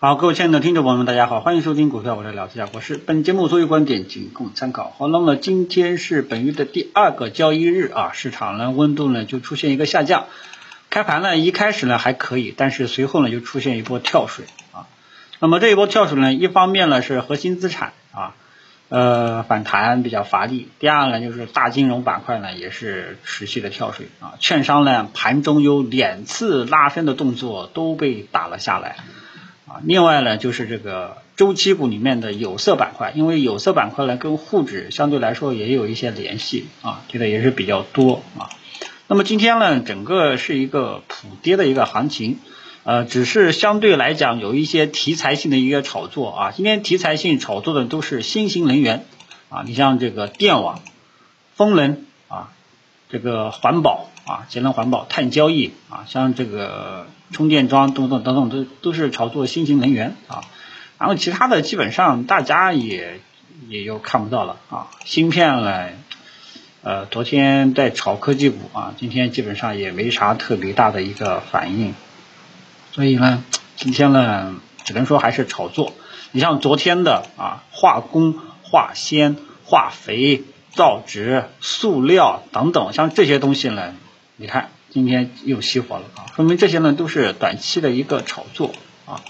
好，各位亲爱的听众朋友们，大家好，欢迎收听股票我来聊，这家国师。本节目所有观点仅供参考。好，那么今天是本月的第二个交易日啊，市场呢温度呢就出现一个下降，开盘呢一开始呢还可以，但是随后呢就出现一波跳水啊。那么这一波跳水呢，一方面呢是核心资产啊呃反弹比较乏力，第二呢就是大金融板块呢也是持续的跳水啊，券商呢盘中有两次拉升的动作都被打了下来。啊，另外呢，就是这个周期股里面的有色板块，因为有色板块呢跟沪指相对来说也有一些联系啊，跌的也是比较多啊。那么今天呢，整个是一个普跌的一个行情，呃，只是相对来讲有一些题材性的一个炒作啊。今天题材性炒作的都是新型能源啊，你像这个电网、风能，这个环保啊，节能环保、碳交易啊，像这个。充电桩等等等等都都是炒作新型能源啊，然后其他的基本上大家也也就看不到了啊，芯片呢，呃，昨天在炒科技股啊，今天基本上也没啥特别大的一个反应，所以呢，今天呢只能说还是炒作。你像昨天的啊，化工、化纤、化肥、造纸、塑料等等，像这些东西呢，你看。今天又熄火了啊，说明这些呢都是短期的一个炒作啊。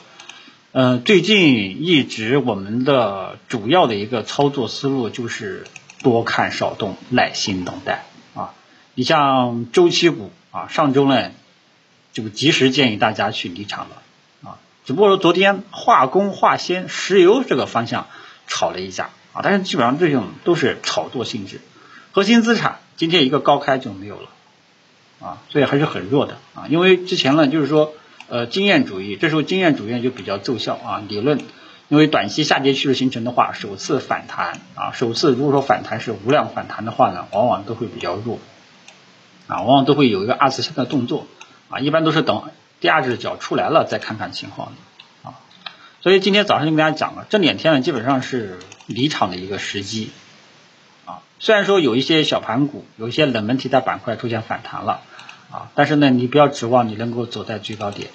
呃，最近一直我们的主要的一个操作思路就是多看少动，耐心等待啊。你像周期股啊，上周呢就及时建议大家去离场了啊。只不过说昨天化工、化纤、石油这个方向炒了一下啊，但是基本上这种都是炒作性质，核心资产今天一个高开就没有了。啊，所以还是很弱的啊，因为之前呢，就是说，呃，经验主义，这时候经验主义就比较奏效啊。理论，因为短期下跌趋势形成的话，首次反弹啊，首次如果说反弹是无量反弹的话呢，往往都会比较弱啊，往往都会有一个二次性的动作啊，一般都是等第二只脚出来了再看看情况。所以今天早上就跟大家讲了，这两天呢，基本上是离场的一个时机。啊虽然说有一些小盘股，有一些冷门题材板块出现反弹了啊，但是呢，你不要指望你能够走在最高点。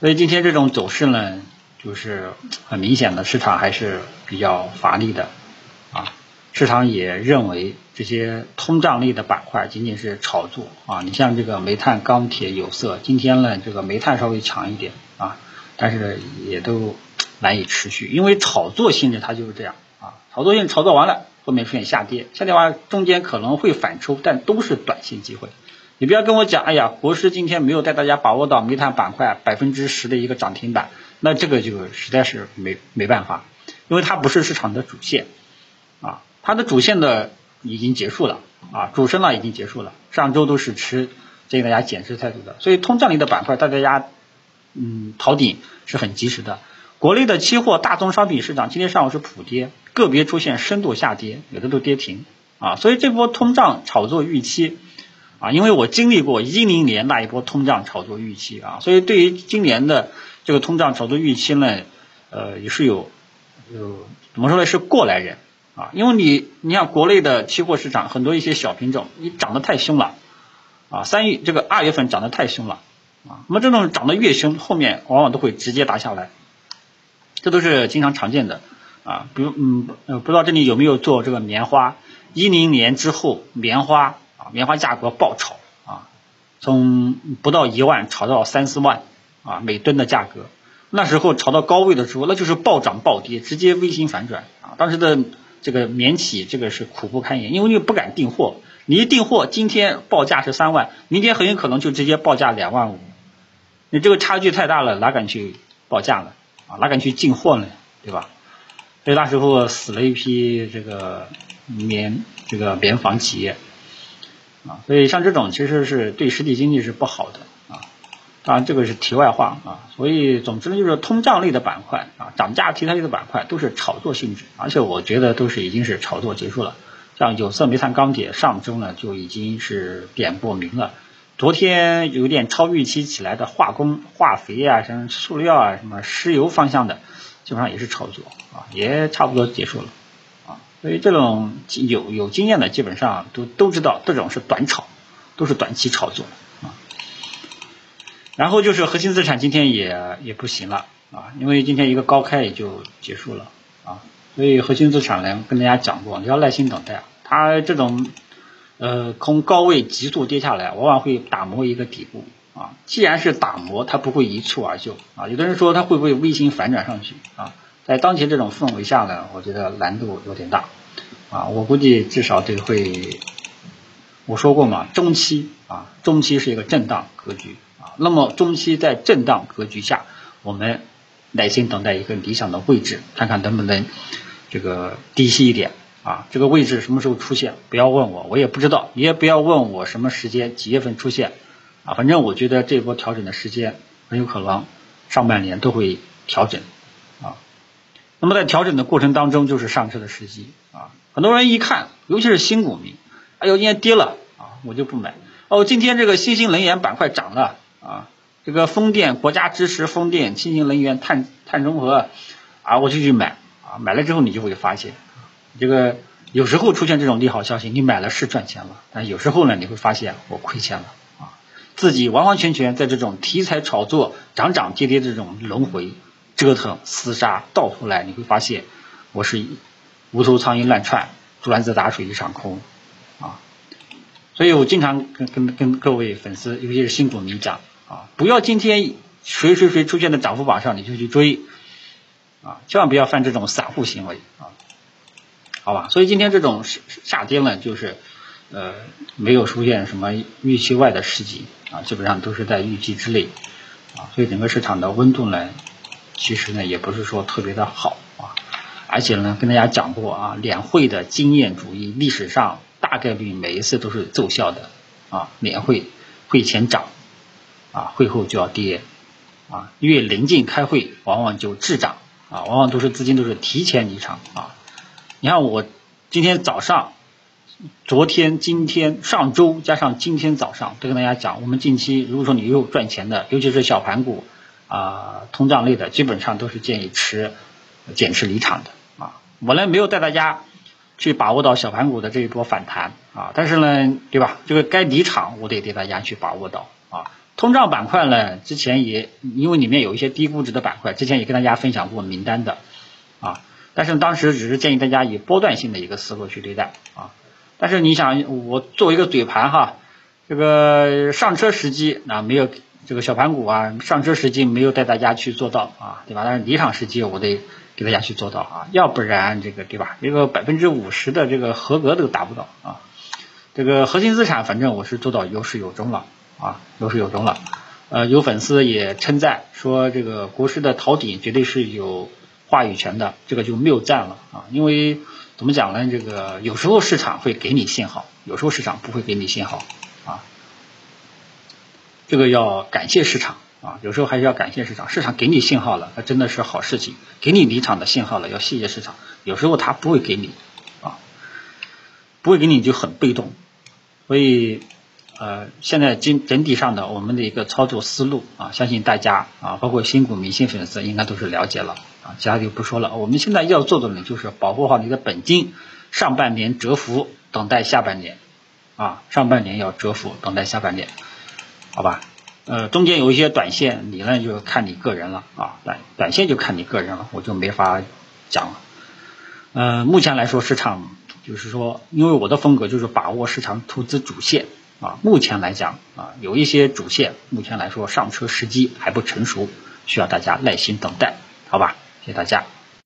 所以今天这种走势呢，就是很明显的市场还是比较乏力的啊。市场也认为这些通胀类的板块仅仅是炒作啊。你像这个煤炭、钢铁、有色，今天呢这个煤炭稍微强一点啊，但是也都难以持续，因为炒作性质它就是这样啊。炒作性炒作完了，后面出现下跌，下跌完中间可能会反抽，但都是短线机会。你不要跟我讲，哎呀，国师今天没有带大家把握到煤炭板块百分之十的一个涨停板，那这个就实在是没没办法，因为它不是市场的主线啊，它的主线的已经结束了啊，主升浪已经结束了，上周都是持建议大家减持态度的，所以通胀类的板块带大家嗯逃顶是很及时的。国内的期货大宗商品市场今天上午是普跌，个别出现深度下跌，有的都跌停啊。所以这波通胀炒作预期啊，因为我经历过一零年那一波通胀炒作预期啊，所以对于今年的这个通胀炒作预期呢，呃，也是有有怎么说呢？是过来人啊，因为你你像国内的期货市场很多一些小品种，你涨得太凶了啊，三月这个二月份涨得太凶了啊，那么这种涨得越凶，后面往往都会直接打下来。这都是经常常见的啊，比如嗯呃不知道这里有没有做这个棉花？一零年之后棉花啊棉花价格爆炒啊，从不到一万炒到三四万啊每吨的价格，那时候炒到高位的时候那就是暴涨暴跌，直接 V 型反转啊，当时的这个棉企这个是苦不堪言，因为你不敢订货，你一订货今天报价是三万，明天很有可能就直接报价两万五，你这个差距太大了，哪敢去报价呢？啊哪敢去进货呢？对吧？所以那时候死了一批这个棉这个棉纺企业啊，所以像这种其实是对实体经济是不好的啊。当然这个是题外话啊。所以总之呢，就是通胀类的板块啊，涨价题材类的板块都是炒作性质，而且我觉得都是已经是炒作结束了。像有色、煤炭、钢铁，上周呢就已经是点不明了。昨天有点超预期起来的化工、化肥啊，什么塑料啊，什么石油方向的，基本上也是炒作啊，也差不多结束了啊。所以这种有有经验的，基本上都都知道这种是短炒，都是短期炒作啊。然后就是核心资产今天也也不行了啊，因为今天一个高开也就结束了啊，所以核心资产呢跟大家讲过，你要耐心等待，它这种呃从高位急速跌下来，往往会打磨一个底部啊，既然是打磨，它不会一蹴而就啊，有的人说它会不会微型反转上去啊，在当前这种氛围下呢，我觉得难度有点大啊，我估计至少得会，我说过嘛，中期啊，中期是一个震荡格局啊。那么中期在震荡格局下，我们耐心等待一个理想的位置，看看能不能这个低吸一点啊？这个位置什么时候出现？不要问我，我也不知道。你也不要问我什么时间、几月份出现啊？反正我觉得这波调整的时间很有可能上半年都会调整啊。那么在调整的过程当中，就是上车的时机啊。很多人一看，尤其是新股民，哎呦，今天跌了啊，我就不买。哦，今天这个新兴能源板块涨了。啊，这个风电国家支持风电、新兴能源、碳碳中和，啊，我就去买啊，买了之后你就会发现，这个有时候出现这种利好消息，你买了是赚钱了，但有时候呢，你会发现我亏钱了啊，自己完完全全在这种题材炒作、涨涨跌跌这种轮回折腾厮杀，到头来你会发现我是无头苍蝇乱窜，卵子打水一场空啊，所以我经常跟跟跟各位粉丝，尤其是新股民讲。啊，不要今天谁谁谁出现在涨幅榜上你就去追，啊，千万不要犯这种散户行为啊，好吧？所以今天这种下跌呢，就是呃没有出现什么预期外的事迹啊，基本上都是在预期之内啊，所以整个市场的温度呢，其实呢也不是说特别的好啊，而且呢跟大家讲过啊，两会的经验主义历史上大概率每一次都是奏效的啊，两会会前涨。啊，会后就要跌，啊，越临近开会，往往就滞涨，啊，往往都是资金都是提前离场，啊，你看我今天早上、昨天、今天、上周加上今天早上都跟大家讲，我们近期如果说你又赚钱的，尤其是小盘股啊、通胀类的，基本上都是建议持减持离场的，啊，我呢没有带大家去把握到小盘股的这一波反弹，啊，但是呢，对吧？这个该离场我得给大家去把握到，啊。通胀板块呢，之前也因为里面有一些低估值的板块，之前也跟大家分享过名单的，但是当时只是建议大家以波段性的一个思路去对待啊。但是你想，我作为一个嘴盘哈，这个上车时机啊没有这个小盘股啊上车时机没有带大家去做到啊，对吧？但是离场时机我得给大家去做到啊，要不然这个对吧？这个百分之五十的这个合格都达不到啊。这个核心资产反正我是做到有始有终了。啊，有始有终了。呃，有粉丝也称赞说，这个国师的逃顶绝对是有话语权的，这个就谬赞了啊。因为怎么讲呢？这个有时候市场会给你信号，有时候市场不会给你信号啊。这个要感谢市场啊，有时候还是要感谢市场。市场给你信号了，那真的是好事情；给你离场的信号了，要谢谢市场。有时候他不会给你啊，不会给你就很被动，所以。呃，现在整整体上的我们的一个操作思路啊，相信大家啊，包括新股明星粉丝应该都是了解了啊，其他就不说了。我们现在要做的呢，就是保护好你的本金，上半年蛰伏，等待下半年啊，上半年要蛰伏，等待下半年，好吧？呃，中间有一些短线，你呢就看你个人了啊，短短线就看你个人了，我就没法讲了。嗯，目前来说，市场就是说，因为我的风格就是把握市场投资主线。啊，目前来讲啊，有一些主线，目前来说上车时机还不成熟，需要大家耐心等待，好吧？谢谢大家。